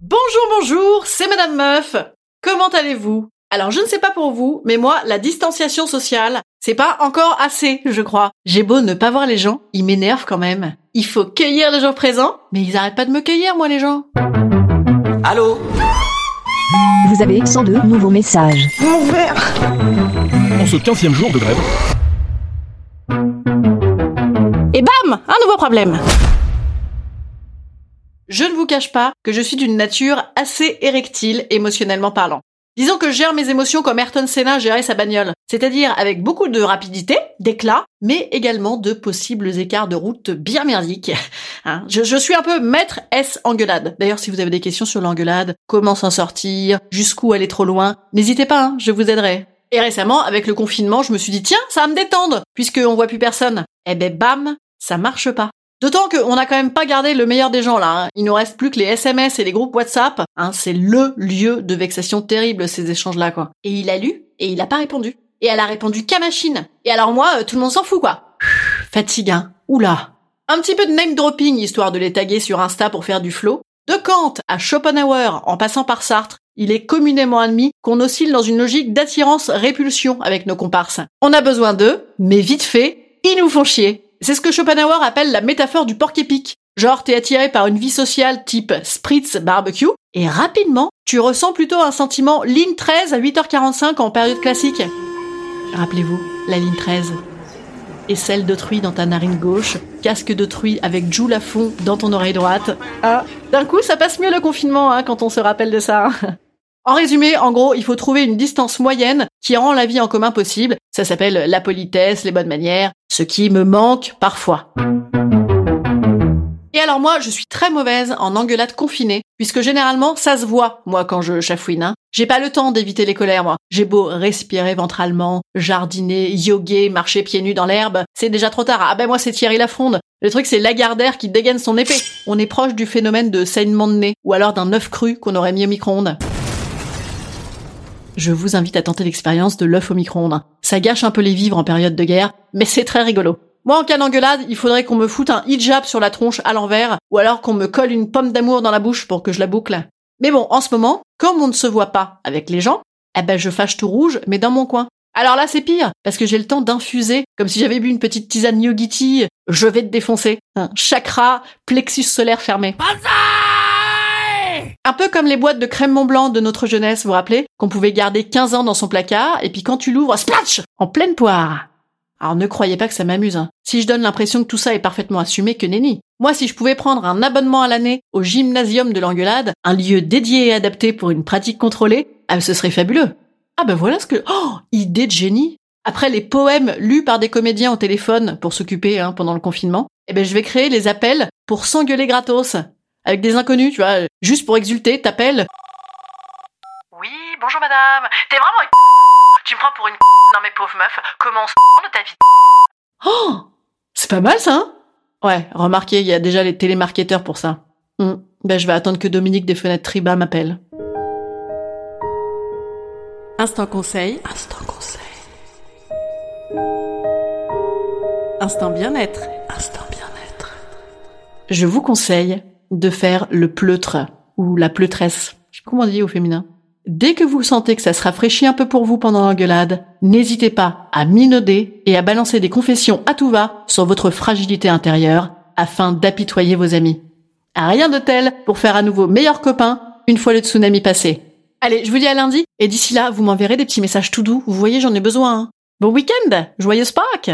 Bonjour, bonjour, c'est Madame Meuf. Comment allez-vous? Alors je ne sais pas pour vous, mais moi, la distanciation sociale, c'est pas encore assez, je crois. J'ai beau ne pas voir les gens, ils m'énervent quand même. Il faut cueillir les gens présents, mais ils arrêtent pas de me cueillir, moi, les gens. Allô? Vous avez 102 nouveaux messages. En ce 15e jour de grève, Et bam Un nouveau problème Je ne vous cache pas que je suis d'une nature assez érectile émotionnellement parlant. Disons que je gère mes émotions comme Ayrton Senna gérait sa bagnole, c'est-à-dire avec beaucoup de rapidité, d'éclat, mais également de possibles écarts de route bien merdiques. Hein, je, suis un peu maître S engueulade. D'ailleurs, si vous avez des questions sur l'engueulade, comment s'en sortir, jusqu'où aller trop loin, n'hésitez pas, hein, je vous aiderai. Et récemment, avec le confinement, je me suis dit tiens, ça va me détendre, puisqu'on voit plus personne. Eh ben bam, ça marche pas. D'autant qu'on n'a quand même pas gardé le meilleur des gens là. hein. Il nous reste plus que les SMS et les groupes WhatsApp. Hein, c'est le lieu de vexation terrible ces échanges-là quoi. Et il a lu et il a pas répondu. Et elle a répondu qu'à machine. Et alors moi, euh, tout le monde s'en fout quoi. Fatigue hein. Oula. Un petit peu de name dropping histoire de les taguer sur Insta pour faire du flow. De Kant à Schopenhauer en passant par Sartre, il est communément admis qu'on oscille dans une logique d'attirance-répulsion avec nos comparses. On a besoin d'eux, mais vite fait, ils nous font chier. C'est ce que Schopenhauer appelle la métaphore du porc épic. Genre, t'es attiré par une vie sociale type spritz barbecue, et rapidement, tu ressens plutôt un sentiment ligne 13 à 8h45 en période classique. Rappelez-vous, la ligne 13. Et celle d'autrui dans ta narine gauche, casque d'autrui avec Joule à fond dans ton oreille droite. Ah, d'un coup, ça passe mieux le confinement hein, quand on se rappelle de ça. En résumé, en gros, il faut trouver une distance moyenne qui rend la vie en commun possible. Ça s'appelle la politesse, les bonnes manières, ce qui me manque parfois. Et alors moi, je suis très mauvaise en engueulade confinée, puisque généralement, ça se voit, moi, quand je chafouine. Hein. J'ai pas le temps d'éviter les colères, moi. J'ai beau respirer ventralement, jardiner, yoguer, marcher pieds nus dans l'herbe, c'est déjà trop tard. Ah ben moi, c'est Thierry Lafronde. Le truc, c'est Lagardère qui dégaine son épée. On est proche du phénomène de saignement de nez, ou alors d'un œuf cru qu'on aurait mis au micro-ondes. Je vous invite à tenter l'expérience de l'œuf au micro-ondes. Ça gâche un peu les vivres en période de guerre, mais c'est très rigolo. Moi, en cas d'engueulade, il faudrait qu'on me foute un hijab sur la tronche à l'envers, ou alors qu'on me colle une pomme d'amour dans la bouche pour que je la boucle. Mais bon, en ce moment, comme on ne se voit pas avec les gens, eh ben je fâche tout rouge, mais dans mon coin. Alors là, c'est pire, parce que j'ai le temps d'infuser, comme si j'avais bu une petite tisane yogiti, je vais te défoncer. Chakra, plexus solaire fermé. Un peu comme les boîtes de crème Mont Blanc de notre jeunesse, vous vous rappelez Qu'on pouvait garder 15 ans dans son placard, et puis quand tu l'ouvres, splatch En pleine poire alors ne croyez pas que ça m'amuse. Hein. Si je donne l'impression que tout ça est parfaitement assumé, que nenni. Moi, si je pouvais prendre un abonnement à l'année au gymnasium de l'engueulade, un lieu dédié et adapté pour une pratique contrôlée, ah, ce serait fabuleux. Ah ben voilà ce que... Oh Idée de génie Après les poèmes lus par des comédiens au téléphone pour s'occuper hein, pendant le confinement, eh ben je vais créer les appels pour s'engueuler gratos. Avec des inconnus, tu vois, juste pour exulter, t'appelles. Oui, bonjour madame. T'es vraiment une Tu me prends pour une Non mais pauvre meuf, comment on se de ta vie Oh C'est pas mal ça, hein? Ouais, remarquez, il y a déjà les télémarketeurs pour ça. Hmm. Ben je vais attendre que Dominique des fenêtres Triba m'appelle. Instant conseil. Instant conseil. Instant bien-être. Instant bien-être. Je vous conseille de faire le pleutre ou la pleutresse. Je sais pas comment on dit au féminin. Dès que vous sentez que ça se rafraîchit un peu pour vous pendant l'engueulade, n'hésitez pas à minauder et à balancer des confessions à tout va sur votre fragilité intérieure afin d'apitoyer vos amis. Rien de tel pour faire à nouveau meilleurs copains une fois le tsunami passé. Allez, je vous dis à lundi et d'ici là, vous m'enverrez des petits messages tout doux. Vous voyez, j'en ai besoin. hein. Bon week-end Joyeuse Pâques